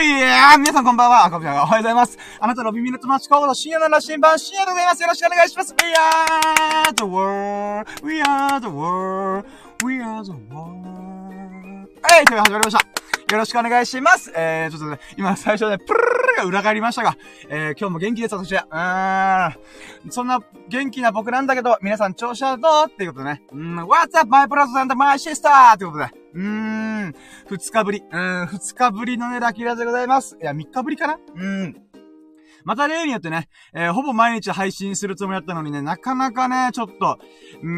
いや皆さんこんばんは。こんばんは。おはようございます。あなたの耳の友達候補の深夜の羅針盤、深夜でございます。よろしくお願いします。We are the world. We are the world. We are the world. はい、という始まりました。よろしくお願いします。えー、ちょっとね、今最初ね、プルルルが裏返りましたが、えー、今日も元気です、私は。うーん。そんな元気な僕なんだけど、皆さん調子はどう？っていうことね。うん、What's up, my brother and my sister? ってことで。うーん。二日ぶり。うん、二日ぶりのね、ラキラでございます。いや、三日ぶりかな？うーん。また例によってね、えー、ほぼ毎日配信するつもりだったのにね、なかなかね、ちょっと、うー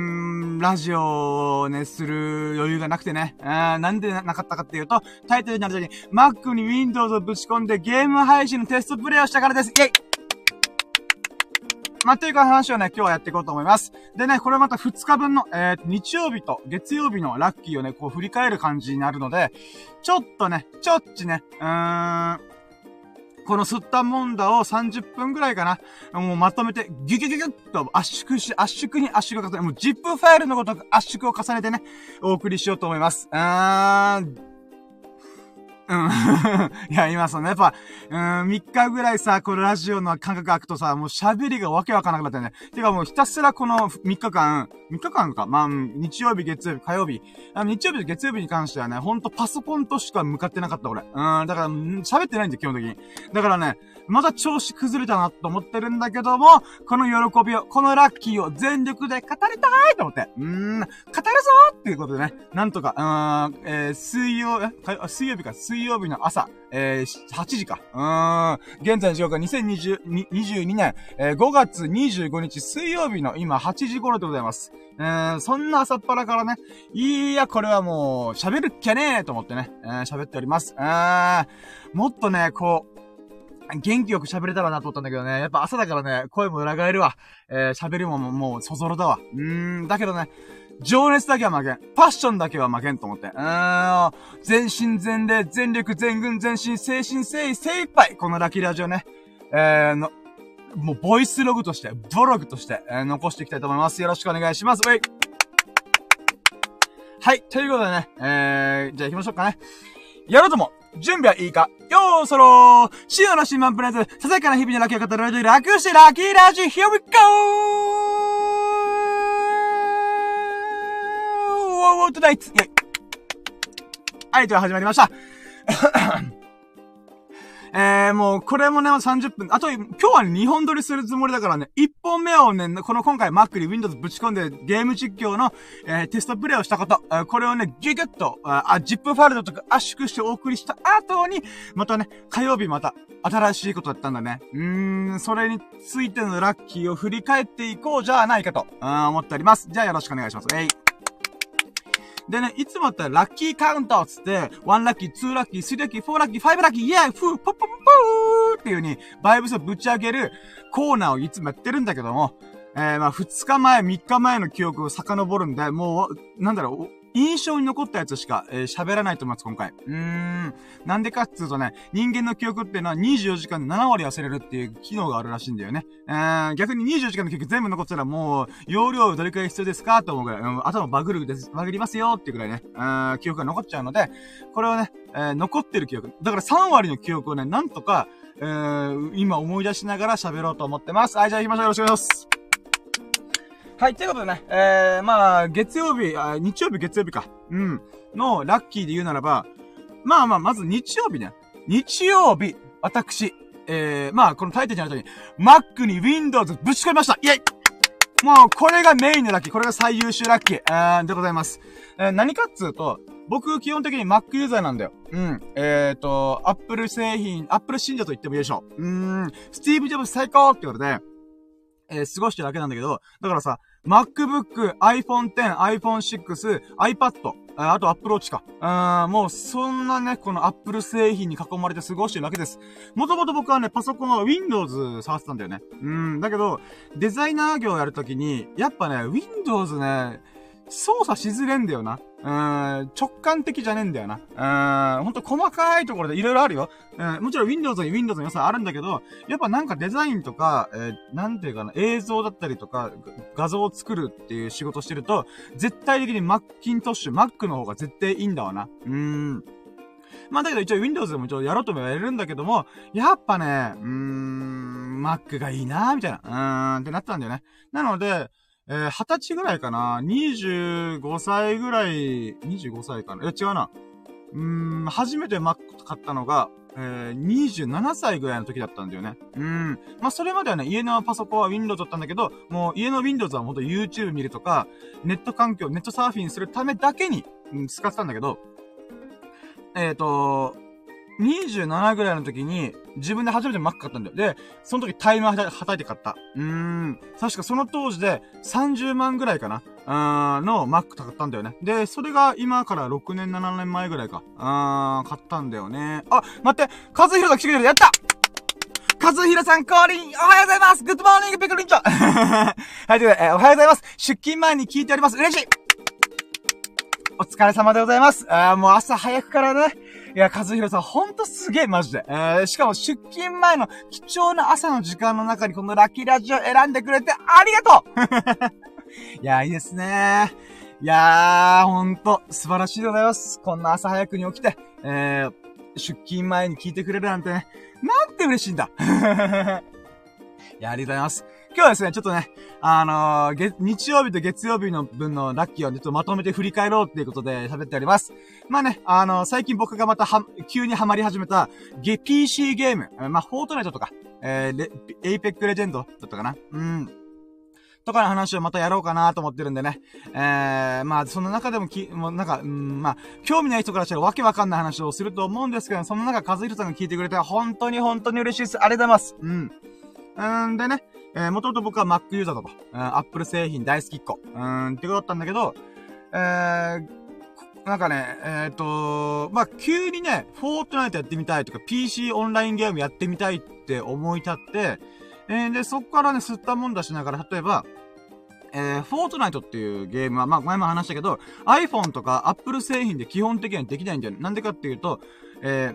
ん、ラジオをね、する余裕がなくてね、あなんでなかったかっていうと、タイトルになるときに、Mac に Windows をぶち込んでゲーム配信のテストプレイをしたからです。イェイまあ、というか話をね、今日はやっていこうと思います。でね、これまた2日分の、えー、日曜日と月曜日のラッキーをね、こう振り返る感じになるので、ちょっとね、ちょっちね、うーん、この吸ったもんだを30分くらいかな。もうまとめて、ギュギュギュギュッと圧縮し、圧縮に圧縮を重ね、もう ZIP ファイルのごとく圧縮を重ねてね、お送りしようと思います。あーん、うん。いや、今その、やっぱ、うん、3日ぐらいさ、このラジオの感覚空くとさ、もう喋りがわけわかんなくなったよね。てかもうひたすらこの3日間、3日間か、まあ、日曜日、月曜日、火曜日。あ日曜日と月曜日に関してはね、ほんとパソコンとしか向かってなかった俺。うん、だから、喋ってないんだよ、基本的に。だからね、まだ調子崩れたなと思ってるんだけども、この喜びを、このラッキーを全力で語りたいと思って。うーん、語るぞっていうことでね、なんとか、うーん、えー、水曜、え、水曜日か、水曜水曜日の朝、えー、8時か。うーん、現在の時刻は2022年、えー、5月25日水曜日の今8時頃でございます。えー、そんな朝っぱらからね、いや、これはもう、喋るっきゃねーと思ってね、えー、喋っております。えー、もっとね、こう、元気よく喋れたらなと思ったんだけどね。やっぱ朝だからね、声も裏返るわ。えー、喋りももう、そぞろだわ。うーん、だけどね、情熱だけは負けん。パッションだけは負けんと思って。うーん、全身全霊、全力、全軍、全身、精神、精意、精一杯。このラッキーラジオね。えー、の、もう、ボイスログとして、ブログとして、えー、残していきたいと思います。よろしくお願いします。ウェイはい、ということでね、えー、じゃあ行きましょうかね。やろうとも準備はいいかよーそろーシオの新聞プレゼンささやかな日々のラッキーを語るラジオ楽してラッキーラジオ Here we go! ウォートナイツはい、では始まりました。えー、もう、これもね、30分。あと、今日はね、2本撮りするつもりだからね、1本目をね、この今回 Mac に Windows ぶち込んでゲーム実況の、えー、テストプレイをしたこと、えー、これをね、ギュギュッと、あ、ZIP ファイルとか圧縮してお送りした後に、またね、火曜日また、新しいことだったんだね。うーん、それについてのラッキーを振り返っていこうじゃないかと、思っております。じゃあよろしくお願いします。えい。でね、いつもだったらラッキーカウントつって、1ラッキー、2ラッキー、3ラッキー、4ラッキー、5ラッキー、イェーフー、ポッポッポーっていう風に、バイブスをぶち上げるコーナーをいつもやってるんだけども、えー、まあ、2日前、3日前の記憶を遡るんで、もう、なんだろう、印象に残ったやつしか、えー、喋らないと思います、今回。うーん。なんでかっていうとね、人間の記憶っていうのは24時間で7割忘れるっていう機能があるらしいんだよね。えー、逆に24時間の記憶全部残ったらもう、容量どれくらい必要ですか？と思うぐらい、うん、頭バグるです、バグりますよっていうぐらいね、うん、記憶が残っちゃうので、これをね、えー、残ってる記憶。だから3割の記憶をね、なんとか、えー、今思い出しながら喋ろうと思ってます。はい、じゃあ行きましょう。よろしくお願いします。はい、ということでね、えー、まあ、月曜日、あ、日曜日、月曜日か。うん。の、ラッキーで言うならば、まあまあ、まず日曜日ね。日曜日、私、えー、まあ、このタイトルにある通り、Mac に Windows ぶち込みましたイェイもう、これがメインのラッキー。これが最優秀ラッキー。えー、でございます。えー、何かっつうと、僕、基本的に Mac ユーザーなんだよ。うん。えっ、ー、と、Apple 製品、Apple 信者と言ってもいいでしょう。うーん。スティーブ・ジョブズ最高ってことで、えー、過ごしてるだけなんだけど、だからさ、MacBook、iPhone X、iPhone 6、iPad、あと Apple Watch か。あもうそんなね、この Apple 製品に囲まれて過ごしてるわけです。もともと僕はね、パソコンは Windows 触ってたんだよね。うん、だけど、デザイナー業をやるときに、やっぱね、Windows ね、操作しづれんだよな。うん、直感的じゃねえんだよな。うん、ほんと細かいところで色々あるよ。うん、もちろん Windows に Windows の良さあるんだけど、やっぱなんかデザインとか、えー、なんていうかな、映像だったりとか、画像を作るっていう仕事してると、絶対的に Macintosh、Mac の方が絶対いいんだわな。うーん。まあだけど一応 Windows でも一応やろうともやれるんだけども、やっぱね、うーん、Mac がいいなーみたいな、うーんってなったんだよね。なので、えー、20歳ぐらいかな ?25 歳ぐらい、25歳かなえ、違うな。うーん、初めて Mac 買ったのが、えー、27歳ぐらいの時だったんだよね。うん。まあ、それまではね、家のパソコンは Windows だったんだけど、もう家の Windows はほんと YouTube 見るとか、ネット環境、ネットサーフィンするためだけに、うん、使ってたんだけど、えっ、ー、と、27ぐらいの時に、自分で初めて Mac 買ったんだよ。で、その時大枚はたいて買った。うーん。確かその当時で30万ぐらいかな。あーんの Mac 買ったんだよね。で、それが今から6年、7年前ぐらいか。あーん、買ったんだよね。あ、待って、和弘が来てくれるやった和弘さん降臨おはようございます Good morning ペコリンチョはい、ということで、えー、おはようございます出勤前に聞いております嬉しいお疲れ様でございます。あー、もう朝早くからね。いや、和弘さん、ほんとすげえ、マジで。えー、しかも出勤前の貴重な朝の時間の中にこのラッキーラジオ選んでくれてありがとう いや、いいですね。いやー、ほんと、素晴らしいでございます。こんな朝早くに起きて、えー、出勤前に聞いてくれるなんてね、なんて嬉しいんだ。いや、ありがとうございます。今日はですね、ちょっとね、あのー、日曜日と月曜日の分のラッキーをちょっとまとめて振り返ろうっていうことで喋っております。まあね、あのー、最近僕がまたは、急にハマり始めた、ゲ、PC ゲーム、まあ、フォートナイトとか、えー、エイペックレジェンドだったかなうん。とかの話をまたやろうかなと思ってるんでね。えー、まあ、その中でもき、もうなんか、うん、まあ、興味ない人からしたらわけわかんない話をすると思うんですけど、その中、和弘さんが聞いてくれて、本当に本当に嬉しいです。ありがとうございます。うん。うんでね、えー、もともと僕は Mac ユーザーだと、うん、Apple 製品大好きっ子、うん、ってことだったんだけど、えー、なんかね、えっ、とまあ、急にね、フォートナイトやってみたいとか、PC オンラインゲームやってみたいって思い立って、えー、で、そっからね、吸ったもんだしながら、例えば、えー、フォートナイトっていうゲームは、まあ、前も話したけど、iPhone とか Apple 製品で基本的にはできないんだよ。なんでかっていうと、え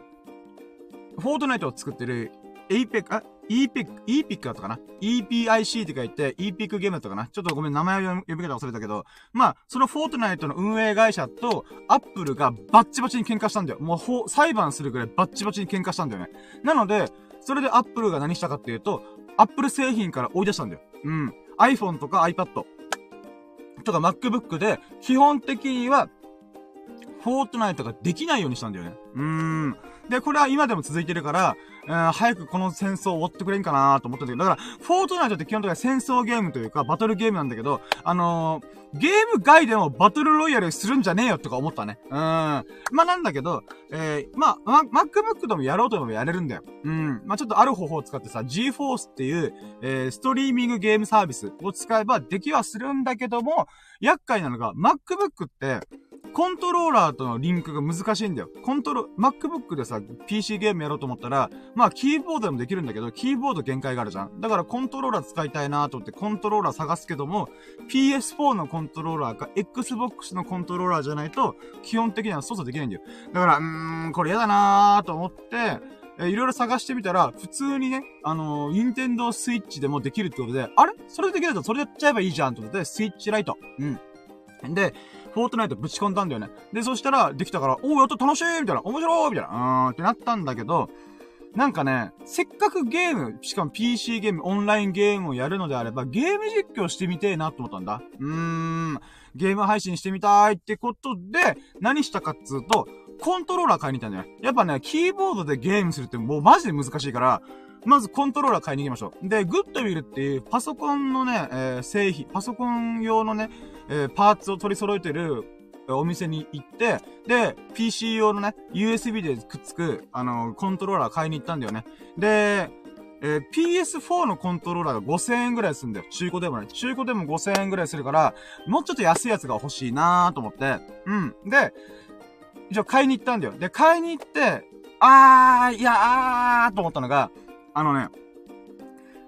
ー、フォートナイトを作ってる APEC、あ、EPIC、EPIC だったかな ?EPIC って書いて、EPIC ゲームだったかな？ちょっとごめん、名前を呼び方忘れたけど、まあ、そのフォートナイトの運営会社と、アップルがバッチバチに喧嘩したんだよ。もう、裁判するくらいバッチバチに喧嘩したんだよね。なので、それでアップルが何したかっていうと、アップル製品から追い出したんだよ。うん。iPhone とか iPad とか MacBook で、基本的には、フォートナイトができないようにしたんだよね。うーん。で、これは今でも続いてるから、えー、早くこの戦争を終わってくれんかなと思ってんだけど、だから、フォートナイトって基本的には戦争ゲームというか、バトルゲームなんだけど、あのー、ゲーム外でもバトルロイヤルするんじゃねえよとか思ったね。うん。まあ、なんだけど、えー、まあ、ま、MacBook でもやろうとでもやれるんだよ。うん。まあ、ちょっとある方法を使ってさ、GForce っていう、えー、ストリーミングゲームサービスを使えばできはするんだけども、厄介なのが、MacBook って、コントローラーとのリンクが難しいんだよ。コントロ、MacBook でさ、PC ゲームやろうと思ったら、まあ、キーボードでもできるんだけど、キーボード限界があるじゃん。だからコントローラー使いたいなと思ってコントローラー探すけども、PS4 のコントローラーか、Xbox のコントローラーじゃないと、基本的には操作できないんだよ。だから、うーん、これ嫌だなーと思って、えいろいろ探してみたら、普通にね、あのー、ニンテンドースイッチでもできるってことで、あれ？それできるとそれやっちゃえばいいじゃんってことで、スイッチライト。うん。で、フォートナイトぶち込んだんだよね。で、そしたら、できたから、おー、やっと楽しいみたいな、面白いみたいな、うーんってなったんだけど、なんかね、せっかくゲーム、しかも PC ゲーム、オンラインゲームをやるのであれば、ゲーム実況してみてえなと思ったんだ。うーん、ゲーム配信してみたいってことで、何したかっつうと、コントローラー買いに行ったんだよ。やっぱね、キーボードでゲームするってもうマジで難しいから、まずコントローラー買いに行きましょう。で、グッドウィルっていうパソコンのね、えー、製品、パソコン用のね、えー、パーツを取り揃えてるお店に行って、で、PC 用のね、USB でくっつく、あの、コントローラー買いに行ったんだよね。で、えー、PS4 のコントローラーが5000円ぐらいするんだよ。中古でもね。中古でも5000円ぐらいするから、もうちょっと安いやつが欲しいなーと思って。うん。で、じゃあ買いに行ったんだよ。で、買いに行って、あー、いやーと思ったのが、あのね、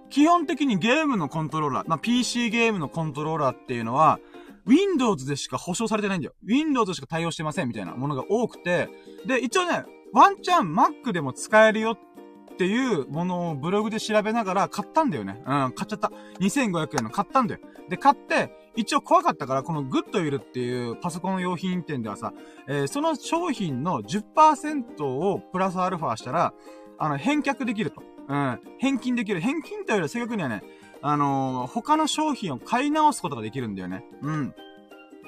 基本的にゲームのコントローラー、まあ、PC ゲームのコントローラーっていうのは、Windows でしか保証されてないんだよ。Windows しか対応してませんみたいなものが多くて、で、一応ね、ワンチャン Mac でも使えるよっていうものをブログで調べながら買ったんだよね。うん、買っちゃった。2500円の買ったんだよ。で、買って、一応怖かったから、このグッドウィルっていうパソコン用品店ではさ、えー、その商品の10%をプラスアルファしたら、あの、返却できると。うん。返金できる。返金というより正確にはね、あのー、他の商品を買い直すことができるんだよね。うん。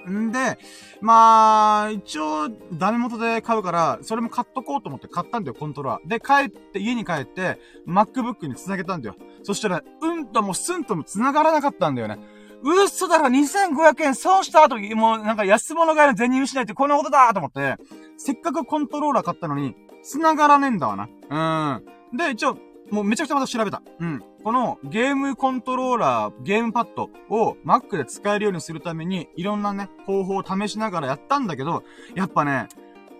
んで、まあ、一応、ダメ元で買うから、それも買っとこうと思って買ったんだよ、コントローラー。で、帰って、家に帰って、MacBook に繋げたんだよ。そしたら、うんともすんとも繋がらなかったんだよね。嘘だろ !2500 円損した後、もうなんか安物買いの銭失いってこんなことだと思って、せっかくコントローラー買ったのに、繋がらねえんだわな。うん。で、一応、もうめちゃくちゃまた調べた。うん。このゲームコントローラー、ゲームパッドを Mac で使えるようにするために、いろんなね、方法を試しながらやったんだけど、やっぱね、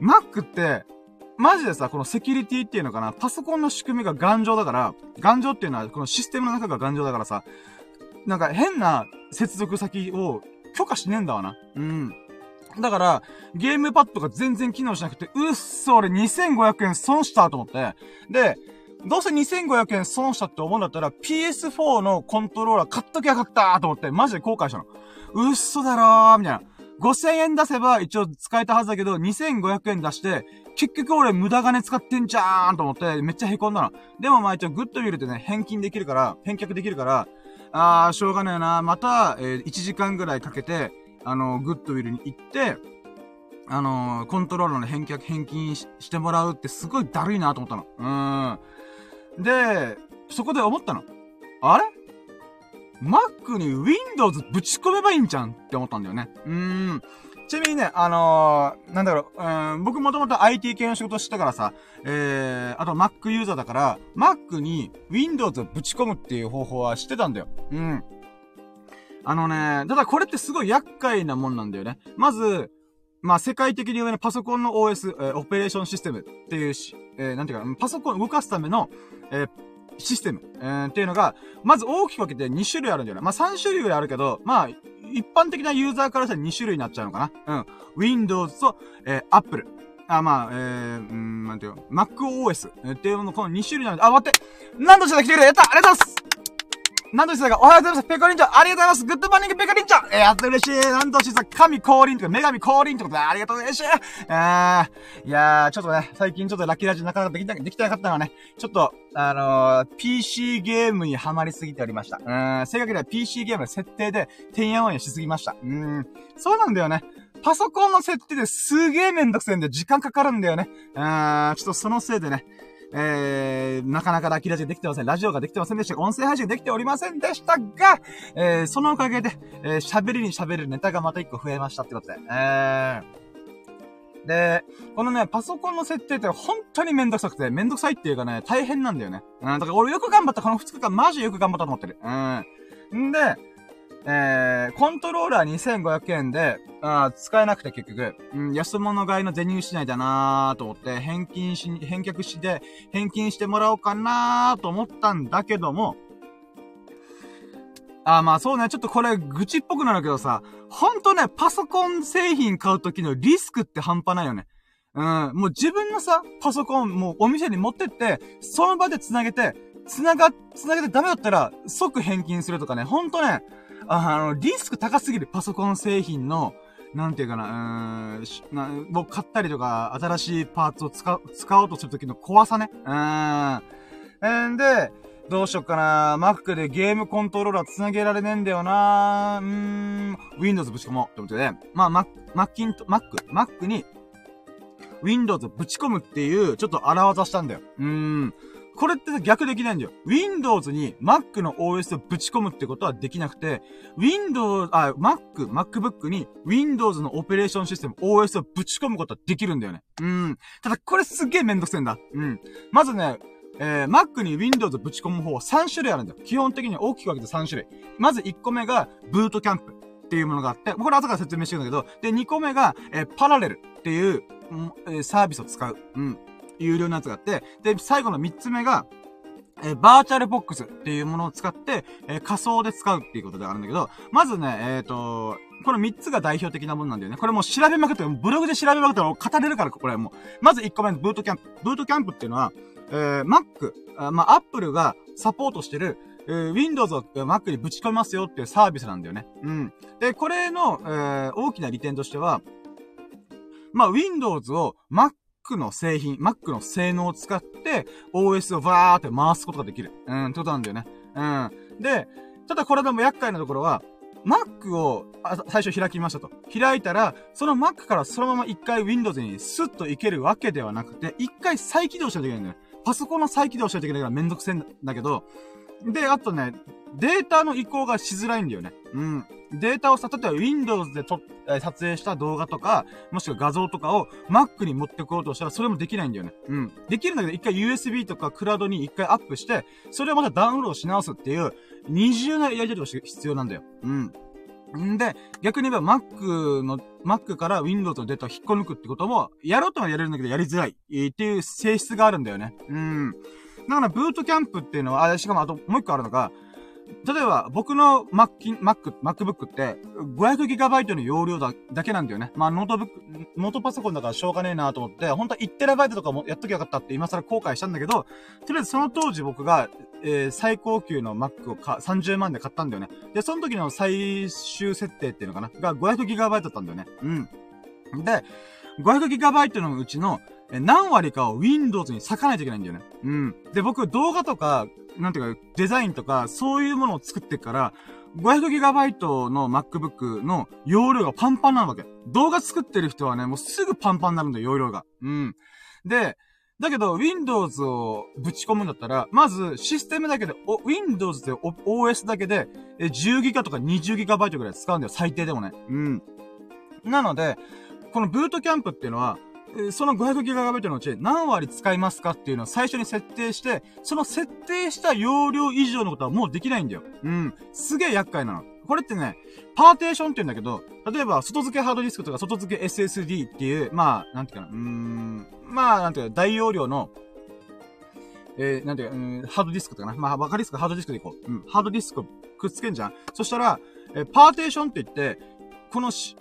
Mac って、マジでさ、このセキュリティっていうのかな、パソコンの仕組みが頑丈だから、頑丈っていうのは、このシステムの中が頑丈だからさ、なんか変な接続先を許可しねえんだわな。うん。だから、ゲームパッドが全然機能しなくて、うっそ、俺2500円損したと思って。で、どうせ2500円損したって思うんだったら、PS4 のコントローラー買っときゃよかったと思って、マジで後悔したの。うっそだろーみたいな。5000円出せば一応使えたはずだけど、2500円出して、結局俺無駄金使ってんじゃーんと思って、めっちゃ凹んだの。でもまあ一応グッドウィルってね、返金できるから、返却できるから、あー、しょうがねえな。また、えー、1時間ぐらいかけて、あの、グッドウィルに行って、あのー、コントローラーの返却、返金してもらうってすごいだるいなと思ったの。うーん。で、そこで思ったの。あれ ?Mac に Windows ぶち込めばいいんじゃんって思ったんだよね。うーん。ちなみにね、あのー、なんだろう、うん、僕もともと IT 系の仕事してたからさ、えー、あと Mac ユーザーだから、Mac に Windows をぶち込むっていう方法は知ってたんだよ。うん。あのね、ただこれってすごい厄介なもんなんだよね。まず、まあ、世界的に言うね、パソコンの OS、えー、オペレーションシステムっていうし、えー、なんていうか、パソコンを動かすための、えー、システム、えー、っていうのが、まず大きく分けて2種類あるんだよね。まあ、3種類ぐらいあるけど、まあ、一般的なユーザーからしたら2種類になっちゃうのかな？うん。Windows と、えー、Apple。あ、まあ、えー、ん、なんていうの、MacOS っていうの、この2種類なんで、あ、待ってなんとしさん来てくれやったありがとうございますなんとしさんが、おはようございます。ペコリンチョありがとうございます。 Good morning ペコリンチョえー、やっと嬉しい。なんとしさん、神降臨とか、女神降臨ってことで、ありがとう嬉しい。えー、いやー、ちょっとね、最近ちょっとラッキーラジオなかなかできな、できなかったのはね、ちょっと、あのー、PC ゲームにハマりすぎておりました。うん、正確には PC ゲームの設定で、てんやわんやしすぎました。うん、そうなんだよね。パソコンの設定ですげーめんどくせえんで時間かかるんだよね。うーん、ちょっとそのせいでね、えー、なかなかラキラジできてません。ラジオができてませんでした。音声配信できておりませんでしたが、えー、そのおかげで、えー、喋りに喋るネタがまた一個増えましたってことで。えー、で、このね、パソコンの設定って本当にめんどくさくて、めんどくさいっていうかね、大変なんだよね。うん、だから俺よく頑張った、この2日間マジよく頑張ったと思ってる。うん。んで、えー、コントローラー2500円で、あ使えなくて結局、うん、安物買いの銭失いだなーと思って、返金し、返却して、返金してもらおうかなーと思ったんだけども、あ、まあそうね、ちょっとこれ愚痴っぽくなるけどさ、ほんとね、パソコン製品買うときのリスクって半端ないよね。うん、もう自分のさ、パソコン、もうお店に持ってって、その場で繋げて、繋が、繋げてダメだったら、即返金するとかね、ほんとね、あの、リスク高すぎるパソコン製品の、なんていうかな、うーん、な、僕買ったりとか、新しいパーツを使、使おうとするときの怖さね。うーん。えんで、どうしよっかな Mac でゲームコントローラー繋げられねえんだよなうーん、Windows ぶち込もうってことで、まあ、Mac、Mac、Mac、Mac に Windows ぶち込むっていう、ちょっと荒技したんだよ。うーん。これって逆できないんだよ。Windows に Mac の OS をぶち込むってことはできなくて、Windows、あ、Mac、MacBook に Windows のオペレーションシステム OS をぶち込むことはできるんだよね。うん。ただこれすげえめんどくせえんだ。うん。まずね、えー、Mac に Windows ぶち込む方は3種類あるんだよ。基本的に大きく分けて3種類。まず1個目が、ブートキャンプっていうものがあって、これ後から説明してるんだけど、で、2個目が、えー、パラレルっていう、えー、サービスを使う。うん。有料のやつがあって、で、最後の3つ目が、えー、バーチャルボックスっていうものを使って、えー、仮想で使うっていうことであるんだけど、まずね、えっ、ー、と、この3つが代表的なものなんだよね。これもう調べまくって、ブログで調べまくって語れるから、これもう。まず1個目ブートキャンプ。ブートキャンプっていうのは、えー、Mac、あまあ、Apple がサポートしてる、えー、Windows を Mac にぶち込みますよっていうサービスなんだよね。うん。で、これの、えー、大きな利点としては、まあ、Windows を Mac の製品、Mac の性能を使って、OS をバーって回すことができる。うん、ってことなんだよね。うん。で、ただこれでも厄介なところは、Mac を最初開きましたと。開いたら、その Mac からそのまま一回 Windows にスッといけるわけではなくて、一回再起動しないといけないんだよ。パソコンの再起動しないといけないからめんどくせえんだけど、で、あとね、データの移行がしづらいんだよね。うん。データをさ、例えば Windows でと、え撮影した動画とか、もしくは画像とかを Mac に持ってこうとしたらそれもできないんだよね。うん。できるんだけど、一回 USB とかクラウドに一回アップして、それをまたダウンロードし直すっていう、二重なやり取りが必要なんだよ。うん。んで、逆に言えば Mac の、Mac から Windows のデータを引っこ抜くってことも、やろうとはやれるんだけどやりづらい、っていう性質があるんだよね。うん。だから、ブートキャンプっていうのは、あ、しかもあともう一個あるのが、例えば、僕の Mac、Mac、MacBook って、500GB の容量だ、だけなんだよね。まあ、ノートブック、ノートパソコンだからしょうがねえなと思って、本当は 1TB とかもやっときゃよかったって今更後悔したんだけど、とりあえずその当時僕が、えー、最高級の Mac をか30万で買ったんだよね。で、その時の最終設定っていうのかな？が 500GB だったんだよね。うん。で、500GB のうちの、何割かを Windows に割かないといけないんだよね。うん。で、僕動画とか、なんていうか、デザインとか、そういうものを作ってから、500GB の MacBook の容量がパンパンなわけ。動画作ってる人はね、もうすぐパンパンになるんだよ、容量が。うん。で、だけど、Windows をぶち込むんだったら、まず、システムだけで、Windows で OS だけで、10GB とか 20GB ぐらい使うんだよ、最低でもね。うん。なので、このブートキャンプっていうのは、その 500GB のうち何割使いますかっていうのを最初に設定して、その設定した容量以上のことはもうできないんだよ。うん。すげえ厄介なの。これってね、パーテーションって言うんだけど、例えば、外付けハードディスクとか外付け SSD っていう、まあ、なんていうかな、うーん、まあ、なんていうか、大容量の、えー、なんていうか、うん、ハードディスクとかな。まあ、わかりやすくハードディスクでいこう。うん、ハードディスクくっつけんじゃん。そしたら、えー、パーテーションって言って、このし、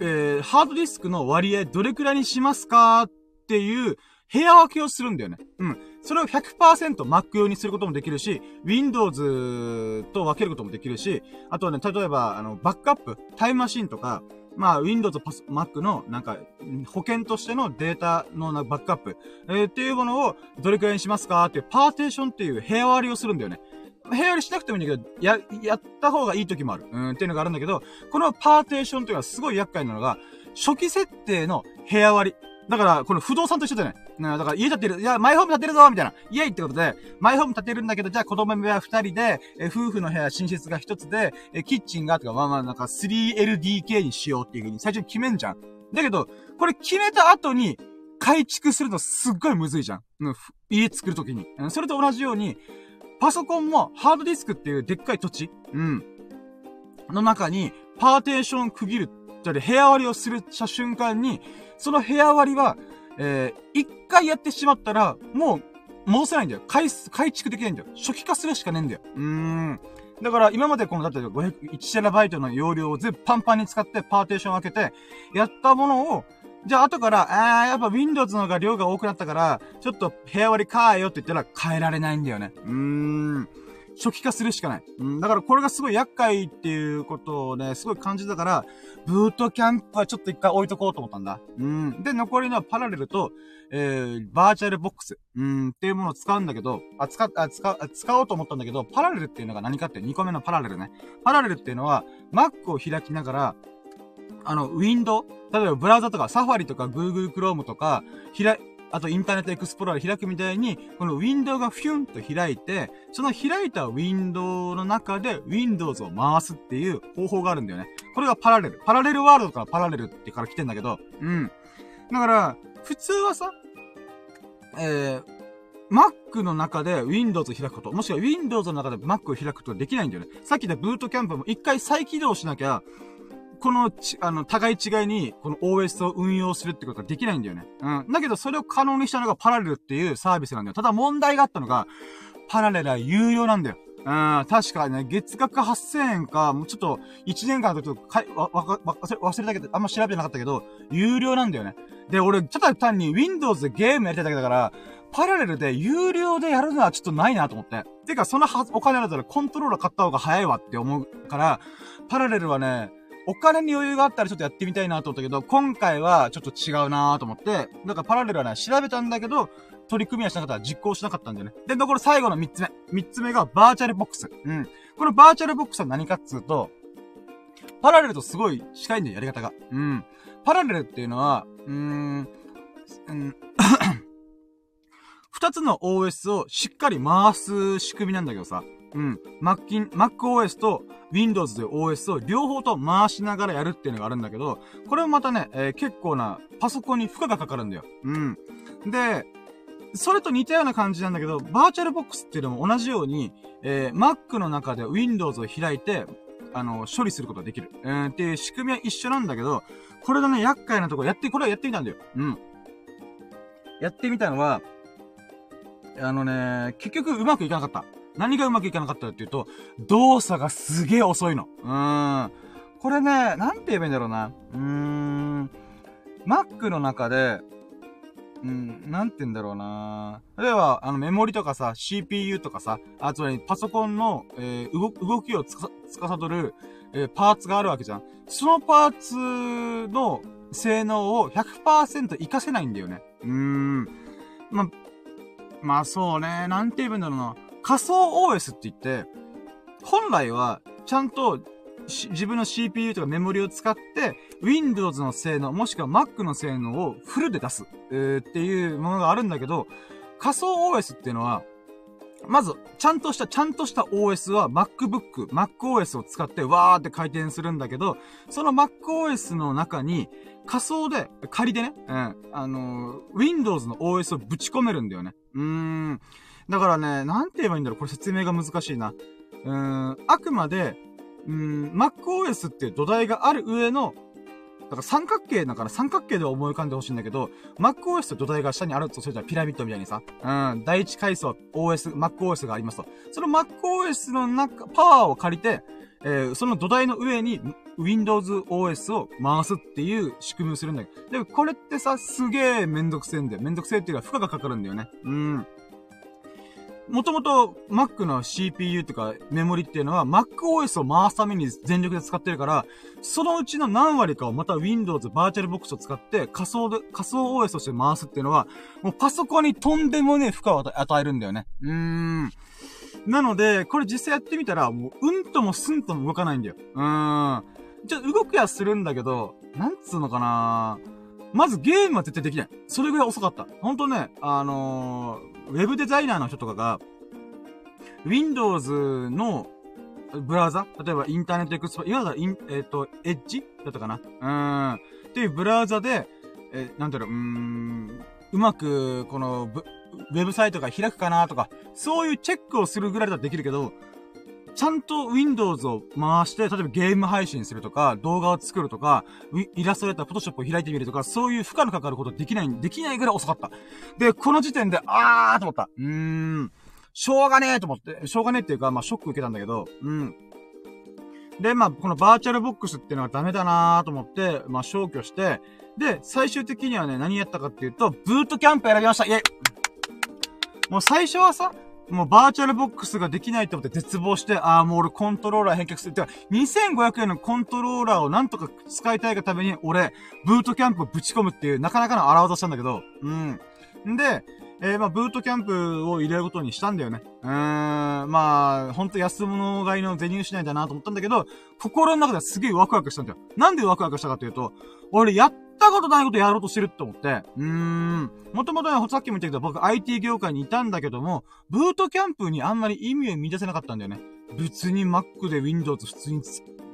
えー、ハードディスクの割合どれくらいにしますかっていう部屋分けをするんだよね。うん。それを100% Mac 用にすることもできるし、Windows と分けることもできるし、あとはね、例えば、あの、バックアップ、タイムマシンとか、まあ、Windows、Mac の、なんか、保険としてのデータのバックアップ、えー、っていうものをどれくらいにしますかっていうパーテーションっていう部屋割りをするんだよね。部屋割りしなくてもいいんだけど、や、やった方がいい時もある。うん、っていうのがあるんだけど、このパーテーションっていうのはすごい厄介なのが、初期設定の部屋割り。だから、この不動産と一緒だよね。だから家建てる、いや、マイホーム建てるぞみたいな。イエイってことで、マイホーム建てるんだけど、じゃあ子供部屋二人で、え夫婦の部屋、寝室が一つで、えキッチンが、とか、まあまあ、なんか 3LDK にしようっていう風に最初に決めんじゃん。だけど、これ決めた後に、改築するのすっごいむずいじゃん。家作るときに。それと同じように、パソコンもハードディスクっていうでっかい土地、うん。の中に、パーテーション区切る、じゃ部屋割りをするした瞬間に、その部屋割りは、えー、一回やってしまったら、もう、戻せないんだよ。改、改築できないんだよ。初期化するしかねえんだよ。うーん。だから、今までこの、だって500、1TB の容量を全部パンパンに使ってパーテーションを開けて、やったものを、じゃあ後から、あー、やっぱ Windows の方が量が多くなったから、ちょっと部屋割り変えよって言ったら変えられないんだよね。うーん。初期化するしかない。うん、だからこれがすごい厄介っていうことをね、すごい感じたから、ブートキャンプはちょっと一回置いとこうと思ったんだ。うん。で、残りのパラレルと、えー、バーチャルボックス、うん、っていうものを使うんだけど、あ、使、あ、使、使おうと思ったんだけど、パラレルっていうのが何かって、2個目のパラレルね。パラレルっていうのは、Mac を開きながら、あの、ウィンド例えばブラウザとか、サファリとか、Google Chrome とか、開、あとインターネットエクスプローラー開くみたいに、このウィンドウがフィュンと開いて、その開いたウィンドウの中で Windows を回すっていう方法があるんだよね。これがパラレル。パラレルワールドからパラレルってから来てんだけど、うん。だから、普通はさ、えー、Mac の中で Windows を開くこと、もしくは Windows の中で Mac を開くことができないんだよね。さっきでブートキャンプも一回再起動しなきゃ、このち、あの、互い違いに、この OS を運用するってことができないんだよね。うん。だけど、それを可能にしたのがパラレルっていうサービスなんだよ。ただ問題があったのが、パラレルは有料なんだよ。うん、確かね、月額8000円か、もうちょっと、1年間だと、かい、わ、わ、わ、忘れたけど、あんま調べてなかったけど、有料なんだよね。で、俺、ただ単に Windows でゲームやりたいだけだから、パラレルで有料でやるのはちょっとないなと思って。てか、そのはお金だったらコントローラー買った方が早いわって思うから、パラレルはね、お金に余裕があったらちょっとやってみたいなと思ったけど、今回はちょっと違うなと思って、だかパラレルはね、調べたんだけど、取り組みはしなかったら実行しなかったんだよね。で、残る最後の三つ目。三つ目がバーチャルボックス。うん。このバーチャルボックスは何かっつうと、パラレルとすごい近いんだよ、やり方が。うん。パラレルっていうのは、うーん、うん、二つの OS をしっかり回す仕組みなんだけどさ。うん。Mac、MacOS と Windows という OS を両方と回しながらやるっていうのがあるんだけど、これもまたね、えー、結構なパソコンに負荷がかかるんだよ。うん。で、それと似たような感じなんだけど、バーチャルボックスっていうのも同じように、えー、Mac の中で Windows を開いて、あの、処理することができる。えー、っていう仕組みは一緒なんだけど、これのね、厄介なところ、やって、これはやってみたんだよ。うん。やってみたのは、あのね、結局うまくいかなかった。何がうまくいかなかったっていうと、動作がすげえ遅いの。うーん。これね、なんて言えばいいんだろうな。うーん。Mac の中で、うん、なんて言うんだろうな例えば、あの、メモリとかさ、CPU とかさ、あ、つまりパソコンの、えー、動、動きをつか、つかさどる、えー、パーツがあるわけじゃん。そのパーツの性能を100%活かせないんだよね。うーん。ま、まあそうね、なんて言うんだろうな。仮想 OS って言って、本来は、ちゃんと自分の CPU とかメモリを使って、Windows の性能、もしくは Mac の性能をフルで出す、えー、っていうものがあるんだけど、仮想 OS っていうのは、まず、ちゃんとした、ちゃんとした OS は MacBook、MacOS を使ってわーって回転するんだけど、その MacOS の中に仮想で、仮でね、うん、あのー、Windows の OS をぶち込めるんだよね。うーん。だからね、なんて言えばいいんだろうこれ説明が難しいな。うーん、あくまで、うん、MacOS っていう土台がある上の、だから三角形だから三角形で思い浮かんでほしいんだけど、MacOS と土台が下にあるとするじゃピラミッドみたいにさ、うん、第一階層 OS、MacOS がありますと。その MacOS の中、パワーを借りて、えー、その土台の上に Windows OS を回すっていう仕組みをするんだけど。でもこれってさ、すげえめんどくせえんだよ。めんどくせえっていうか負荷がかかるんだよね。うん。もともと Mac の CPU ってかメモリっていうのは MacOS を回すために全力で使ってるから、そのうちの何割かをまた Windows バーチャルボックスを使って仮想で、仮想 OS として回すっていうのは、もうパソコンにとんでもねえ負荷を与えるんだよね。うーん。なので、これ実際やってみたら、もう、うんともすんとも動かないんだよ。うーん。じゃ、動くやするんだけど、なんつうのかなぁまずゲームは絶対できない。それぐらい遅かった。ほんとね、あのー、ウェブデザイナーの人とかが、Windows のブラウザ例えばインターネットエクスプロ、今だイン、えっ、ー、と、エッジ？だったかな？うーん。っていうブラウザで、えー、なんだろう、うーん、うまく、この、ウェブサイトが開くかなとか、そういうチェックをするぐらいだったらできるけど、ちゃんと Windows を回して、例えばゲーム配信するとか、動画を作るとか、イラストレーター、Photoshop を開いてみるとか、そういう負荷のかかることできない、できないぐらい遅かった。で、この時点で、あーと思った。うーん。しょうがねえと思って、しょうがねえっていうか、まあ、ショック受けたんだけど、うん。で、まあ、このバーチャルボックスっていうのはダメだなーと思って、まあ、消去して、で、最終的にはね、何やったかっていうと、ブートキャンプ選びましたイェイもう最初はさ、もうバーチャルボックスができないと思って絶望して、ああ、もう俺コントローラー返却する。てか、2500円のコントローラーをなんとか使いたいがために、俺、ブートキャンプをぶち込むっていう、なかなかの荒技したんだけど、うん。んで、えー、まあ、ブートキャンプを入れることにしたんだよね。うーん、まあ、ほんと安物買いの税入しないんだなと思ったんだけど、心の中ではすげえワクワクしたんだよ。なんでワクワクしたかというと、俺やったことないことやろうとしてるって思って、うーん、もともとね、さっきも言ったけど僕 IT 業界にいたんだけども、ブートキャンプにあんまり意味を見出せなかったんだよね。別に Mac で Windows 普通に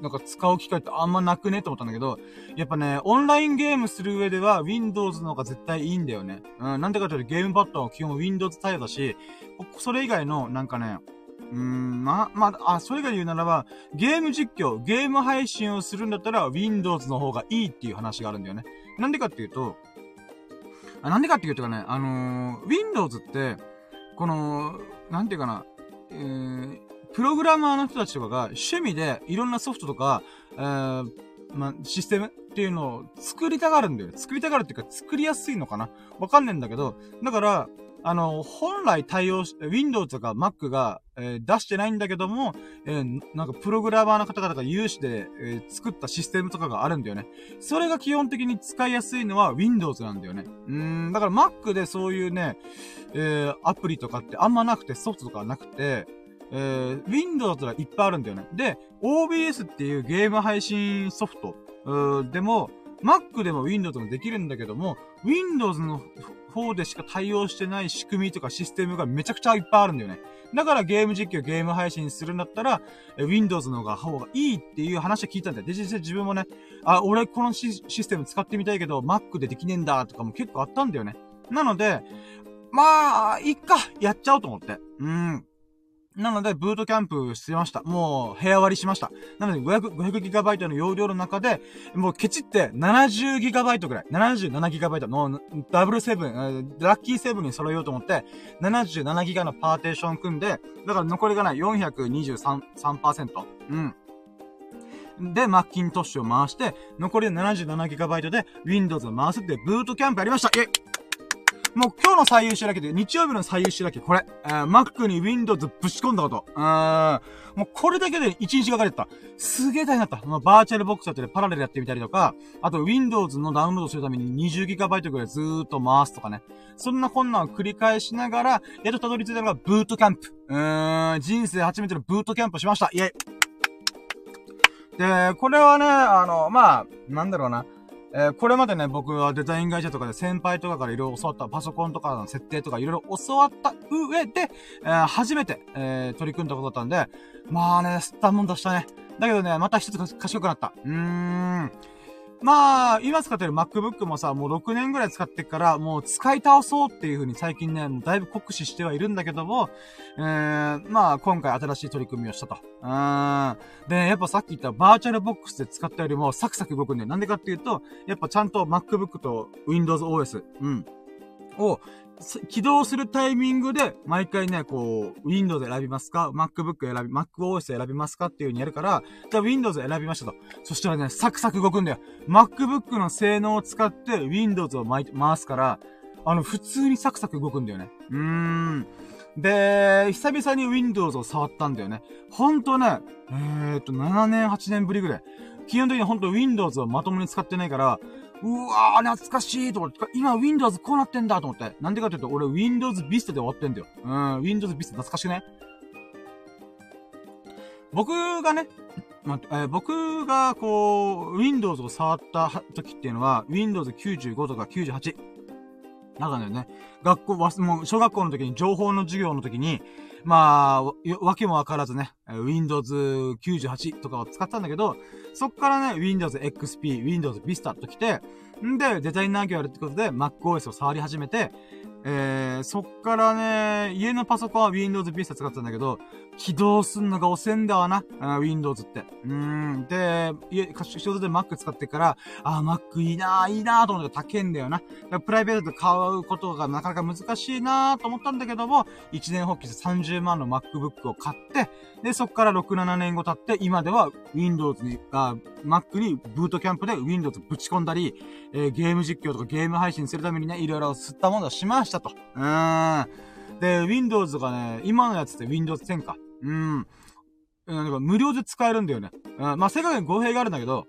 なんか使う機会ってあんまなくねと思ったんだけど、やっぱね、オンラインゲームする上では Windows の方が絶対いいんだよね。うん、なんでかというとゲームパッドは基本 Windows 対応だし、それ以外のなんかね、うーん、ま、まあ、あ、それ以外で言うならば、ゲーム実況、ゲーム配信をするんだったら Windows の方がいいっていう話があるんだよね。なんでかっていうと、あなんでかっていうとかね、あのー、Windows って、この、なんていうかな、えー、プログラマーの人たちとかが趣味でいろんなソフトとか、えー、まシステムっていうのを作りたがるんだよ。作りたがるっていうか作りやすいのかなわかんねえんだけど、だから、あの、本来対応し、Windows とか Mac が、えー、出してないんだけども、えー、なんかプログラマーの方々が有志で、えー、作ったシステムとかがあるんだよね。それが基本的に使いやすいのは Windows なんだよね。うん、だから Mac でそういうね、えー、アプリとかってあんまなくて、ソフトとかなくて、えー、Windows はいっぱいあるんだよね。で、OBS っていうゲーム配信ソフト、うでも、Mac でも Windows もできるんだけども、Windows の方でしか対応してない仕組みとかシステムがめちゃくちゃいっぱいあるんだよね。だからゲーム実況、ゲーム配信するんだったら、Windows の方がいいっていう話は聞いたんだよ。で、実際自分もね、あ、俺このシステム使ってみたいけど、Mac でできねえんだとかも結構あったんだよね。なので、まあ、いっか、やっちゃおうと思って。うん。なので、ブートキャンプしてました。もう、部屋割りしました。なので、500、500GB の容量の中で、もうケチって 70GB くらい、77GB のダブルセブン、ラッキーセブンに揃えようと思って、77GB のパーテーション組んで、だから残りがない423%。うん。で、マッキントッシュを回して、残り 77GB で Windows を回すってブートキャンプやりましたイェもう今日の最優秀だけで、日曜日の最優秀だけ、これ。えー、Mac に Windows ぶち込んだこと。うーん。もうこれだけで1日がかれてた。すげえ大変だった。まあ、バーチャルボックスだってパラレルやってみたりとか、あと Windows のダウンロードするために 20GB ぐらいずーっと回すとかね。そんなこんなを繰り返しながら、やっとたどり着いたのがブートキャンプ。うーん、人生初めてのブートキャンプしました。イェイ。で、これはね、あの、まあ、なんだろうな。えー、これまでね、僕はデザイン会社とかで先輩とかからいろいろ教わったパソコンとかの設定とかいろいろ教わった上で、えー、初めて、えー、取り組んだことだったんで、まあね、吸ったもんだしたね。だけどね、また一つ賢くなった。うーん。まあ、今使ってる MacBook もさ、もう6年ぐらい使ってから、もう使い倒そうっていう風に最近ね、だいぶ酷使してはいるんだけども、えー、まあ、今回新しい取り組みをしたと。うん。で、やっぱさっき言ったバーチャルボックスで使ったよりもサクサク動くんだよ。なんでかっていうと、やっぱちゃんと MacBook と Windows OS、うん。を起動するタイミングで、毎回ね、こう、Windows 選びますか ?MacBook 選び、MacOS 選びますかっていう風にやるから、じゃあ Windows 選びましたと。そしたらね、サクサク動くんだよ。MacBook の性能を使って Windows を回すから、あの、普通にサクサク動くんだよね。うーん。で、久々に Windows を触ったんだよね。ほんとね、えー、っと、7年、8年ぶりぐらい。基本的にほんと Windows をまともに使ってないから、うわー、懐かしいと思って、今 Windows こうなってんだと思って。なんでかっていうと、俺 Windows Vista で終わってんだよ。うん、Windows Vista 懐かしくね？僕がね、まあえー、僕がこう、Windows を触った時っていうのは、Windows 95とか98。なんかね、学校、もう小学校の時に情報の授業の時に、まあ、わけもわからずね、Windows 98とかを使ったんだけど、そっからね、Windows XP、Windows Vista と来て、んで、デザイナー業やるってことで MacOS を触り始めて、えー、そっからね、家のパソコンは Windows Vista 使ってたんだけど、起動すんのが遅いんだわな、Windows って。うん。で、家、仕事で Mac 使ってから、あ、Mac いいなーいいなーと思って高いんだよな。プライベートで買うことがなかなか難しいなーと思ったんだけども、1年放棄して30万の MacBook を買って、で、そっから6、7年後経って、今では Windows に、あ、Mac にブートキャンプで Windows ぶち込んだり、えー、ゲーム実況とかゲーム配信するためにね、いろいろ吸ったものをしましたと。うーん。で、Windows がね、今のやつって Windows 10か。うん。なんか無料で使えるんだよね。うん、まあ、世界に語弊があるんだけど、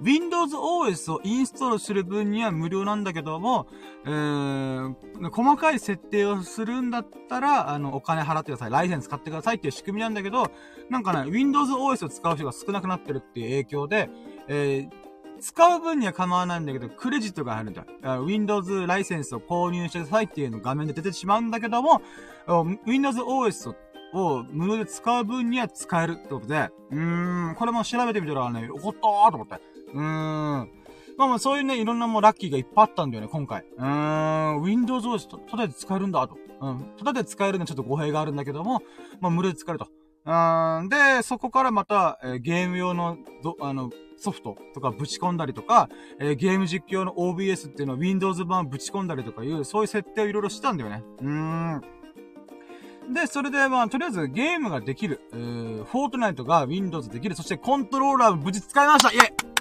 Windows OS をインストールする分には無料なんだけども、えー、細かい設定をするんだったら、あの、お金払ってください。ライセンス買ってくださいっていう仕組みなんだけど、なんかね、Windows OS を使う人が少なくなってるっていう影響で、えー、使う分には構わないんだけど、クレジットが入るんだ。Windows ライセンスを購入してくださいっていうの画面で出てしまうんだけども、Windows OS を無料で使う分には使えるってことで、うーん、これも調べてみたらね、怒ったーと思って。うーん。まあまあそういうね、いろんなもうラッキーがいっぱいあったんだよね、今回。うーん、Windows OS と、ただで使えるんだと。うん。ただで使えるのはちょっと語弊があるんだけども、まあ無料で使えると。うん。で、そこからまた、えー、ゲーム用の、ど、あの、ソフトとかぶち込んだりとか、えー、ゲーム実況の OBS っていうのを Windows 版ぶち込んだりとかいう、そういう設定をいろいろしたんだよね。うーん。で、それで、まあ、とりあえずゲームができる。えー、フォートナイトが Windows できる。そしてコントローラーを無事使いましたイェイ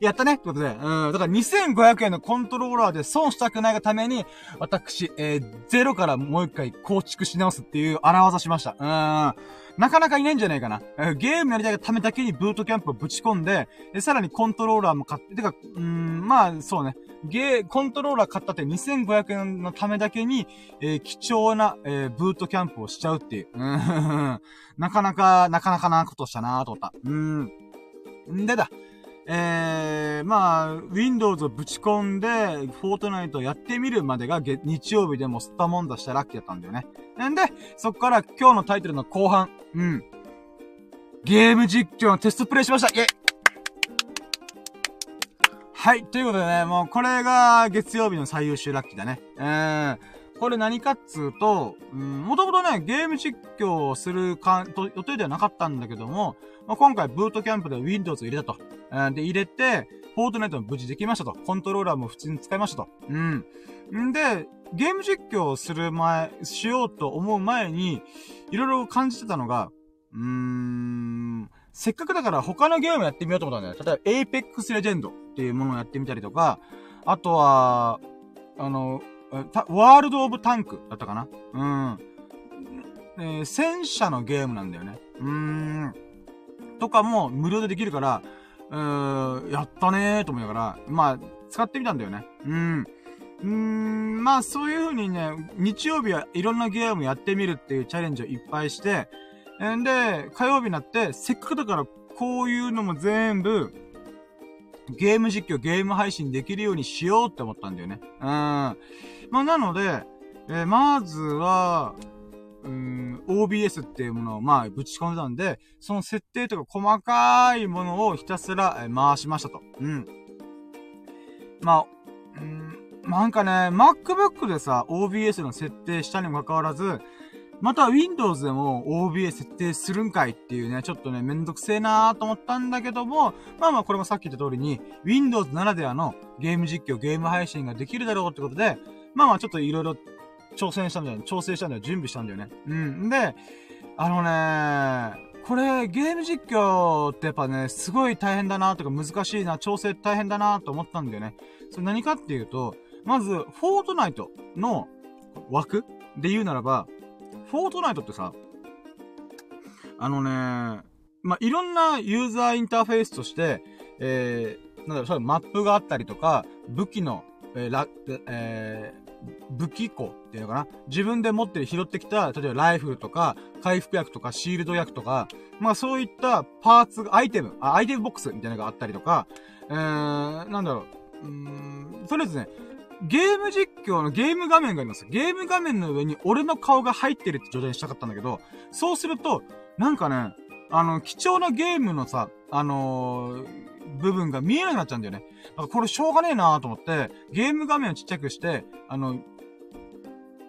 やったねってことで。うん。だから2500円のコントローラーで損したくないがために、私、えー、ゼロからもう一回構築し直すっていう荒技しました。うん。なかなかいないんじゃないかな。ゲームやりたいがためだけにブートキャンプをぶち込んで、でさらにコントローラーも買って、てか、うん、まあ、そうね。ゲー、コントローラー買ったって2500円のためだけに、えー、貴重な、えー、ブートキャンプをしちゃうっていう。うん。なかなか、なかなかなことしたなと思った。うん。んでだ。えー、まあ、Windows をぶち込んで、フォートナイトやってみるまでが日曜日でも吸ったもんだしたラッキーだったんだよね。なんで、そっから今日のタイトルの後半、うん。ゲーム実況のテストプレイしましたイェイはい。ということでね、もうこれが月曜日の最優秀ラッキーだね。えー、これ何かっつうと、うん、もともとね、ゲーム実況をするか、と、予定ではなかったんだけども、まあ、今回ブートキャンプで Windows 入れたと。えー、で、入れて、フォートナイトも無事できましたと。コントローラーも普通に使いましたと。うん。んで、ゲーム実況をする前、しようと思う前に、いろいろ感じてたのが、うーん、せっかくだから他のゲームやってみようと思ったんだよ。例えば Apex Legend っていうものをやってみたりとか、あとは、あの、ワールドオブタンクだったかな？うん。えー、戦車のゲームなんだよね。うーん。とかも無料でできるから、うーん、やったねーと思いながら、まあ、使ってみたんだよね。うん。うーん、まあそういう風にね、日曜日はいろんなゲームやってみるっていうチャレンジをいっぱいして、んで、火曜日になって、せっかくだからこういうのも全部、ゲーム実況、ゲーム配信できるようにしようって思ったんだよね。うん。まあ、なので、えー、まずは、うん、OBS っていうものを、まあ、ぶち込んだんで、その設定とか細かいものをひたすら、え回しましたと。うん。まあ、うん、なんかね、MacBook でさ、OBS の設定したにもかかわらず、また Windows でも OBS 設定するんかいっていうね、ちょっとね、めんどくせえなーと思ったんだけども、まあまあこれもさっき言った通りに、Windows ならではのゲーム実況、ゲーム配信ができるだろうってことで、まあまあちょっといろいろ挑戦したんだよね。調整したんだよ。準備したんだよね。うん。で、あのねこれ、ゲーム実況ってやっぱね、すごい大変だなとか難しいな、調整大変だなと思ったんだよね。それ何かっていうと、まず、フォートナイトの枠で言うならば、フォートナイトってさ、あのね、まあ、いろんなユーザーインターフェースとして、えー、なんだろう、そういうマップがあったりとか、武器の、えー、えー、武器庫っていうのかな？自分で持って拾ってきた、例えばライフルとか、回復薬とか、シールド薬とか、まあそういったパーツ、アイテム、あ、アイテムボックスみたいなのがあったりとか、えー、なんだろう、うーん、とりあえずね、ゲーム実況のゲーム画面があります。ゲーム画面の上に俺の顔が入ってるって状態にしたかったんだけど、そうすると、なんかね、あの、貴重なゲームのさ、あのー、部分が見えなくなっちゃうんだよね。だからこれしょうがねえなと思って、ゲーム画面をちっちゃくして、あの、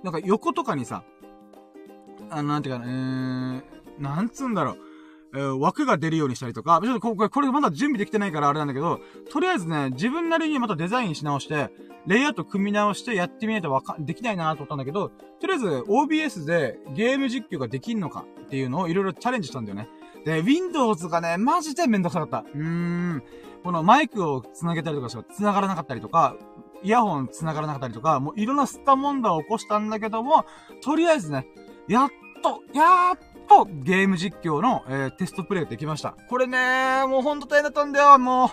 なんか横とかにさ、あの、なんていうかな、えー、なんつうんだろう。えー、枠が出るようにしたりとか、ちょっとこれ、これまだ準備できてないからあれなんだけど、とりあえずね、自分なりにまたデザインし直して、レイアウト組み直してやってみないとわか、できないなと思ったんだけど、とりあえず OBS でゲーム実況ができんのかっていうのをいろいろチャレンジしたんだよね。で、Windows がね、マジでめんどくさかった。うーん。このマイクを繋げたりとかしか繋がらなかったりとか、イヤホン繋がらなかったりとか、もういろんなスタ問題を起こしたんだけども、とりあえずね、やっと、やっとゲーム実況の、えー、テストプレイできました。これねもうほんと大変だったんだよ、もう。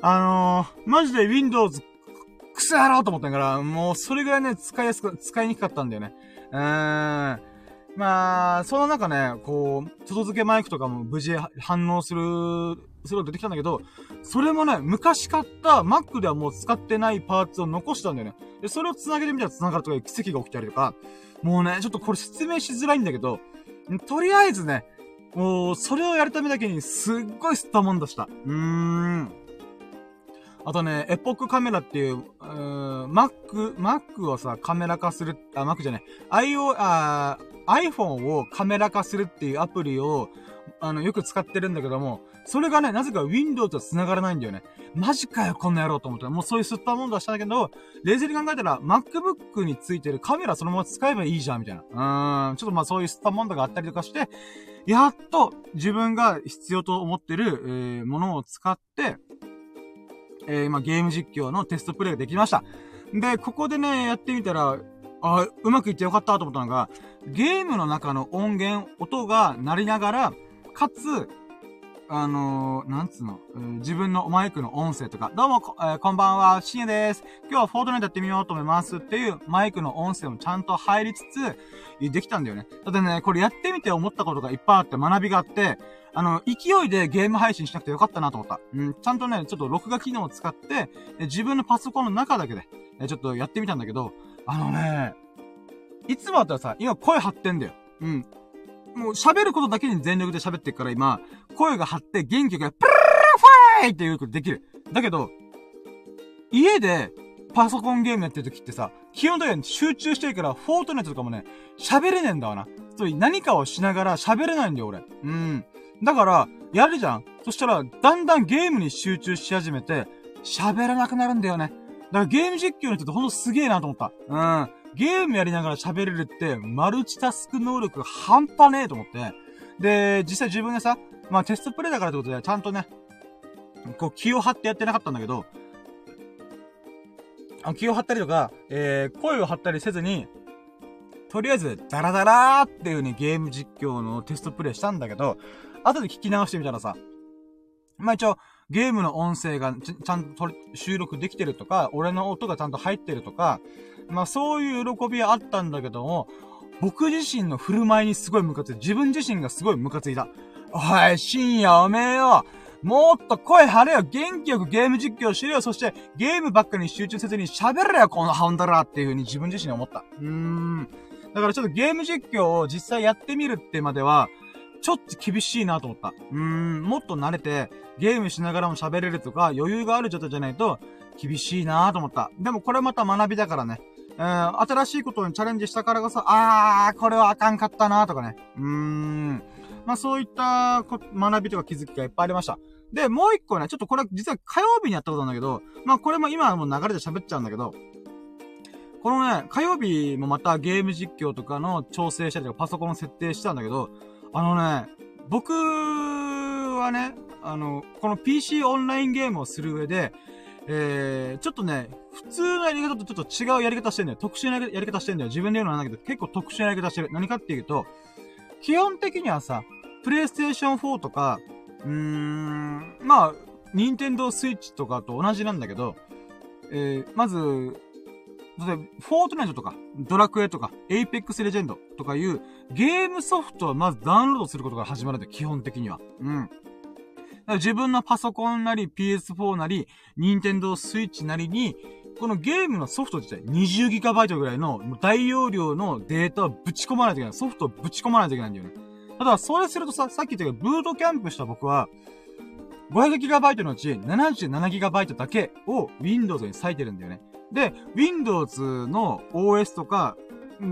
あのー、マジで Windows クソやろうと思ったから、もうそれぐらいね、使いやすく、使いにくかったんだよね。うーん。まあ、その中ね、こう、外付けマイクとかも無事反応する、するの出てきたんだけど、それもね、昔買った Mac ではもう使ってないパーツを残したんだよね。で、それを繋げてみたら繋がるとかいう奇跡が起きたりとか、もうね、ちょっとこれ説明しづらいんだけど、とりあえずね、もう、それをやるためだけにすっごい吸ったもんだした。うーん。あとね、エポックカメラっていう、うーん、Mac、Mac をさ、カメラ化する、あ、Mac じゃない、IO、あ、iPhone をカメラ化するっていうアプリを、あの、よく使ってるんだけども、それがね、なぜか Windows と繋がらないんだよね。マジかよ、こんな野郎と思って。もうそういう吸ったもんだしたんだけど、冷静に考えたら、MacBook についてるカメラそのまま使えばいいじゃん、みたいな。うーん、ちょっとまあそういう吸ったもんだがあったりとかして、やっと自分が必要と思ってる、えー、ものを使って、えー、ま、ゲーム実況のテストプレイができました。で、ここでね、やってみたら、あ、うまくいってよかったと思ったのが、ゲームの中の音源、音が鳴りながら、かつ、あのー、なんつうの、自分のマイクの音声とか、どうもこ、えー、こんばんは、深夜です。今日はフォートナイトやってみようと思いますっていうマイクの音声もちゃんと入りつつ、できたんだよね。だってね、これやってみて思ったことがいっぱいあって学びがあって、あの、勢いでゲーム配信しなくてよかったなと思った。うん、ちゃんとね、ちょっと録画機能を使って、自分のパソコンの中だけで、ちょっとやってみたんだけど、あのね、いつもだったらさ、今声張ってんだよ。うん。もう喋ることだけに全力で喋ってるから今、声が張って元気がプルルルファイっていうことできる。だけど、家でパソコンゲームやってる時ってさ、基本的に集中してるから、フォートナイトとかもね、喋れねえんだわな。そう、何かをしながら喋れないんだよ、俺。うん。だから、やるじゃんそしたら、だんだんゲームに集中し始めて、喋らなくなるんだよね。だからゲーム実況の人ってほんとすげえなと思った。うん。ゲームやりながら喋れるって、マルチタスク能力半端ねえと思って。で、実際自分でさ、まあテストプレイだからってことで、ちゃんとね、こう気を張ってやってなかったんだけど、あ気を張ったりとか、えー、声を張ったりせずに、とりあえず、ダラダラーっていうね、ゲーム実況のテストプレイしたんだけど、後で聞き直してみたらさ、まあ一応、ゲームの音声がちゃんと収録できてるとか、俺の音がちゃんと入ってるとか、まあそういう喜びはあったんだけども、僕自身の振る舞いにすごいムカついた。自分自身がすごいムカついた。おい、深夜おめえよもっと声張れよ元気よくゲーム実況しろよそしてゲームばっかに集中せずに喋れよこのハンドラーっていう風に自分自身思った。うーん。だからちょっとゲーム実況を実際やってみるってまでは、ちょっと厳しいなと思った。うーん、もっと慣れて、ゲームしながらも喋れるとか、余裕がある状態じゃないと、厳しいなと思った。でもこれまた学びだからね。うん、新しいことにチャレンジしたからこそ、あー、これはあかんかったなとかね。うーん。まあそういった学びとか気づきがいっぱいありました。で、もう一個ね、ちょっとこれ実は火曜日にやったことなんだけど、まあこれも今はもう流れで喋っちゃうんだけど、このね、火曜日もまたゲーム実況とかの調整したりとかパソコン設定したんだけど、あのね、僕はね、あの、この PC オンラインゲームをする上で、えー、ちょっとね、普通のやり方とちょっと違うやり方してんだよ。特殊なやり方してんだよ。自分で言うのはなんだけど、結構特殊なやり方してる。何かっていうと、基本的にはさ、プレイステーション4とか、うーん、まあ、ニンテンドースイッチとかと同じなんだけど、えー、まず、例えば、フォートナイトとか、ドラクエとか、エイペックスレジェンドとかいうゲームソフトをまずダウンロードすることから始まるんだよ、基本的には。うん。自分のパソコンなり PS4 なり、ニンテンドースイッチなりに、このゲームのソフト自体 20GB ぐらいの大容量のデータをぶち込まないといけない。ソフトをぶち込まないといけないんだよね。ただ、それするとさ、さっき言ったけど、ブートキャンプした僕は、500GB のうち 77GB だけを Windows に割いてるんだよね。で、Windows の OS とか、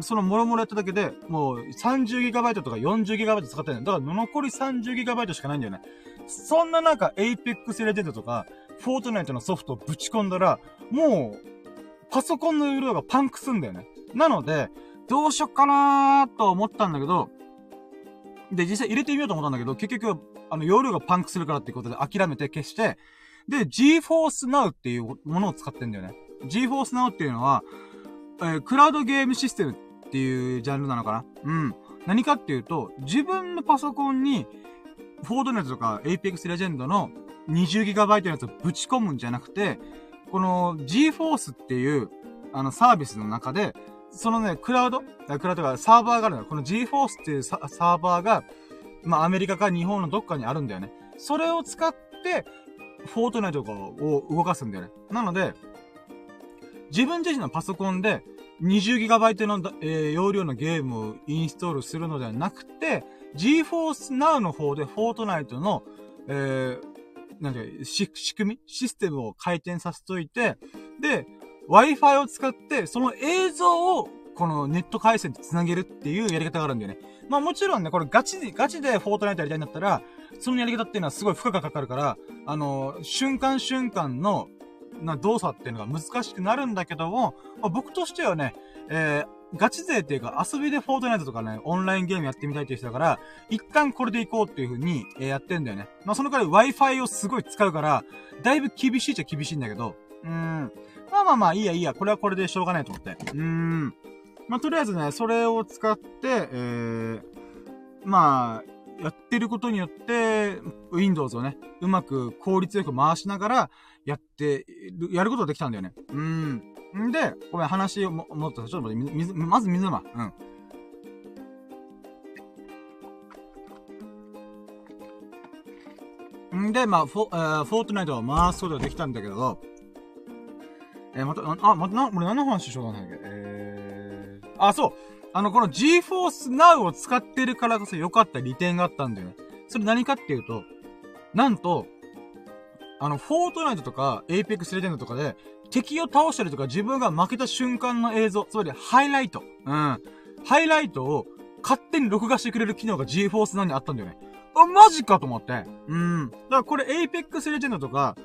そのもろもろやっただけで、もう 30GB とか 40GB 使ってるんだ。から残り 30GB しかないんだよね。そんな中、Apex Legends とか、Fortnite のソフトをぶち込んだら、もう、パソコンの容量がパンクすんだよね。なので、どうしよっかなーと思ったんだけど、で、実際入れてみようと思ったんだけど、結局、あの、容量がパンクするからっていうことで諦めて消して、で、GForce Now っていうものを使ってんだよね。GForce Now っていうのは、えー、クラウドゲームシステムっていうジャンルなのかな？うん。何かっていうと、自分のパソコンに、フォードネットとか Apex Legend の 20GB のやつをぶち込むんじゃなくて、この GForce っていう、あの、サービスの中で、そのね、クラウド？クラウドがサーバーがあるのよ。この GForce っていうサーバーが、まあ、アメリカか日本のどっかにあるんだよね。それを使って、フォートナイトとかを動かすんだよね。なので、自分自身のパソコンで 20GB の、えー、容量のゲームをインストールするのではなくて、GForce Now の方でフォートナイトの、えー、なんていう仕組みシステムを回転させといて、で、Wi-Fi を使って、その映像を、このネット回線と繋げるっていうやり方があるんだよね。まあもちろんね、これガチで、ガチでフォートナイトやりたいんだったら、そのやり方っていうのはすごい負荷がかかるから、あの、瞬間瞬間の、な動作っていうのが難しくなるんだけども、まあ、僕としてはね、えー、ガチ勢っていうか遊びでフォートナイトとかね、オンラインゲームやってみたいっていう人だから、一旦これで行こうっていう風に、えー、やってんだよね。まあ、その代わり Wi-Fi をすごい使うから、だいぶ厳しいっちゃ厳しいんだけど、うーん。まあまあまあ、いいやいいや、これはこれでしょうがないと思って。うーん。まあ、とりあえずね、それを使って、えー、まあ、やってることによって、Windows をね、うまく効率よく回しながら、やって、やることができたんだよね。うん。んで、ごめん、話をも、もっと、ちょっと待って、水、まず水飲ま。うん。んで、まあ、フォ、えー、フォートナイトを回すことができたんだけど、えー、また、あ、また、な、俺何の話しようかないけ、えー、あ、そう。あの、この GeForce Now を使ってるからこそ良かった利点があったんだよね。それ何かっていうと、なんと、あの、フォートナイトとか、エイペックスレジェンドとかで、敵を倒したりとか自分が負けた瞬間の映像、つまりハイライト。うん。ハイライトを勝手に録画してくれる機能が GForce なにあったんだよね。あ、マジかと思って。うん。だからこれエイペックスレジェンドとか、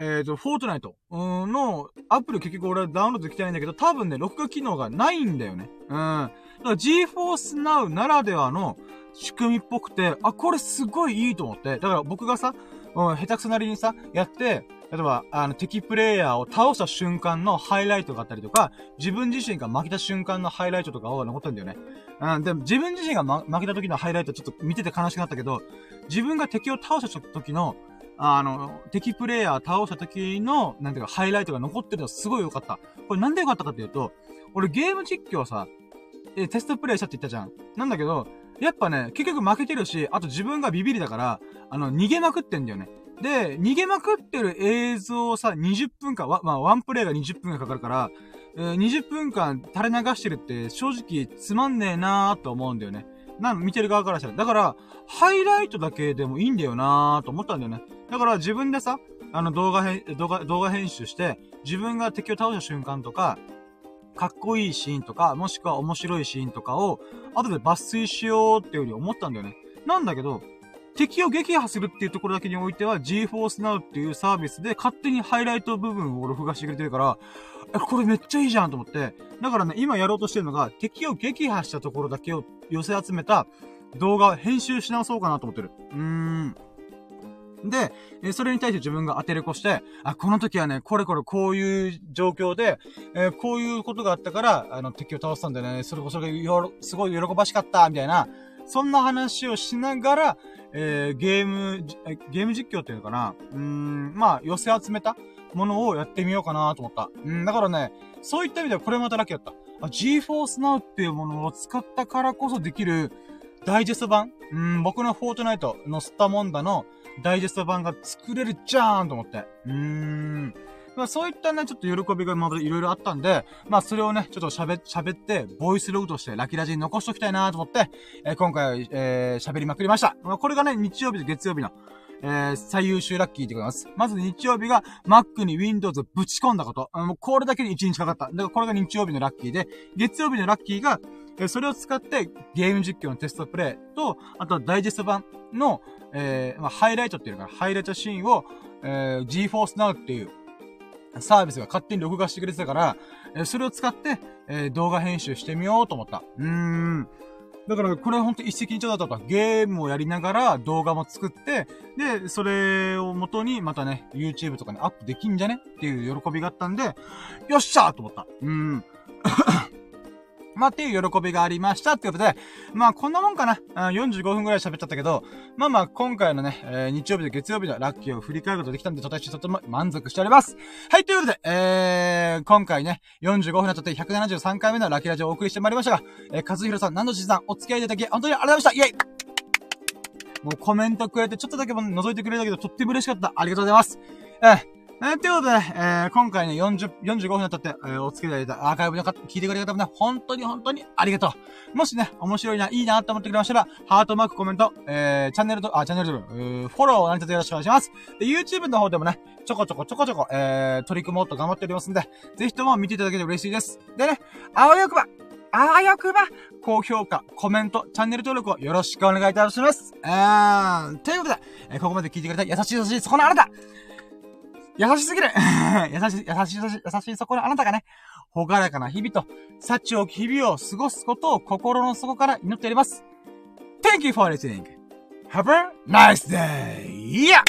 えっ、ー、と、フォートナイトのアプリ結局俺はダウンロードできてないんだけど、多分ね、録画機能がないんだよね。うん。だから GeForce Now ならではの仕組みっぽくて、あ、これすごいいいと思って。だから僕がさ、うん、下手くそなりにさ、やって、例えば、あの、敵プレイヤーを倒した瞬間のハイライトがあったりとか、自分自身が負けた瞬間のハイライトとかを残ってんだよね。うん、でも自分自身が、ま、負けた時のハイライトちょっと見てて悲しくなったけど、自分が敵を倒した時の、あの、敵プレイヤー倒した時の、なんていうか、ハイライトが残ってるのはすごい良かった。これなんで良かったかっていうと、俺ゲーム実況さ、え、テストプレイしたって言ったじゃん。なんだけど、やっぱね、結局負けてるし、あと自分がビビりだから、あの、逃げまくってんだよね。で、逃げまくってる映像をさ、20分間、まあ、ワンプレイが20分間かかるから、えー、20分間垂れ流してるって正直つまんねえなーと思うんだよね。なん、見てる側からしたら。だから、ハイライトだけでもいいんだよなーと思ったんだよね。だから自分でさ、あの動画編、動画、動画編集して、自分が敵を倒した瞬間とか、かっこいいシーンとか、もしくは面白いシーンとかを、後で抜粋しようっていうふうに思ったんだよね。なんだけど、敵を撃破するっていうところだけにおいては GeForce Now っていうサービスで勝手にハイライト部分を録画してくれてるから、え、これめっちゃいいじゃんと思って。だからね、今やろうとしてるのが、敵を撃破したところだけを寄せ集めた動画を編集し直そうかなと思ってる。うーん。で、えそれに対して自分が当てれこして、あ、この時はね、これこれこういう状況で、えー、こういうことがあったから、あの、敵を倒したんだよね。それこそがよすごい喜ばしかった、みたいな、そんな話をしながら、えー、ゲーム、ゲーム実況っていうのかなうーん、まあ、寄せ集めたものをやってみようかなと思った。うん、だからね、そういった意味ではこれまたラッキーだった。あ、GForce Now っていうものを使ったからこそできる、ダイジェスト版うん、僕のフォートナイトのスタモンダのダイジェスト版が作れるじゃーんと思って。うーん。まあそういったね、ちょっと喜びがまだいろいろあったんで、まあそれをね、ちょっと喋、喋って、ボイスログとしてラキラジに残しときたいなと思って、えー、今回、えー、喋りまくりました。まあこれがね、日曜日と月曜日の、えー、最優秀ラッキーでございます。まず日曜日が Mac に Windows をぶち込んだこと。もうこれだけで1日かかった。だからこれが日曜日のラッキーで、月曜日のラッキーが、えそれを使ってゲーム実況のテストプレイと、あとはダイジェスト版の、えー、まあ、ハイライトっていうのかな、ハイライトシーンを、えー、GeForce Now っていうサービスが勝手に録画してくれてたから、えー、それを使って、えー、動画編集してみようと思った。うーん。だから、これほんと一石二鳥だったと。ゲームをやりながら動画も作って、で、それを元にまたね、YouTube とかにアップできんじゃね？っていう喜びがあったんで、よっしゃーと思った。うん。まあ、っていう喜びがありましたってことで、まあ、こんなもんかな。45分くらい喋っちゃったけど、まあまあ、今回のね、えー、日曜日と月曜日のラッキーを振り返ることできたんで、私とても満足しております。はい、ということで、えー、今回ね、45分になっちゃって173回目のラッキーラジオをお送りしてまいりましたが、えー、和弘さん、何度しさん、お付き合いいただき、本当にありがとうございましたイェイもうコメントくれて、ちょっとだけも覗いてくれたけど、とっても嬉しかった。ありがとうございます。えーえー、ということで、えー、今回ね、40、45分にたって、えー、お付き合いいただいたアーカイブの方、聞いてくれた方もね、本当に本当にありがとう。もしね、面白いな、いいなと思ってくれましたら、ハートマーク、コメント、えー、チャンネルと、あ、チャンネルと、えー、フォローを何卒よろしくお願いします。で、YouTube の方でもね、ちょこちょこちょこちょこ、えー、取り組もうと頑張っておりますんで、ぜひとも見ていただけて嬉しいです。でね、あわよくば、あわよくば、高評価、コメント、チャンネル登録をよろしくお願いいたします。えー、ということで、えー、ここまで聞いてくれた優しい優しい、そこのあなた優しすぎる 優しい、優しい、優しい、優しい、そこのあなたがね、ほがらかな日々と、幸多き日々を過ごすことを心の底から祈っております。Thank you for listening. Have a nice day! Yeah!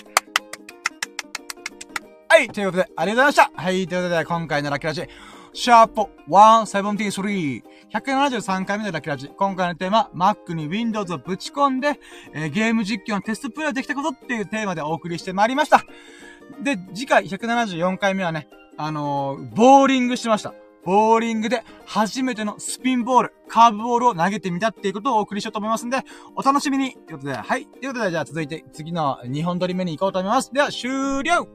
はい、ということで、ありがとうございました。はい、ということで、今回のラッキーラジ、シャープ173。173回目のラッキーラジ。今回のテーマ、Mac に Windows をぶち込んで、えー、ゲーム実況のテストプレイできたことっていうテーマでお送りしてまいりました。で、次回174回目はね、あのー、ボーリングしました。ボーリングで初めてのスピンボール、カーブボールを投げてみたっていうことをお送りしようと思いますんで、お楽しみにということで、はい。ということで、じゃあ続いて次の2本撮り目に行こうと思います。では、終了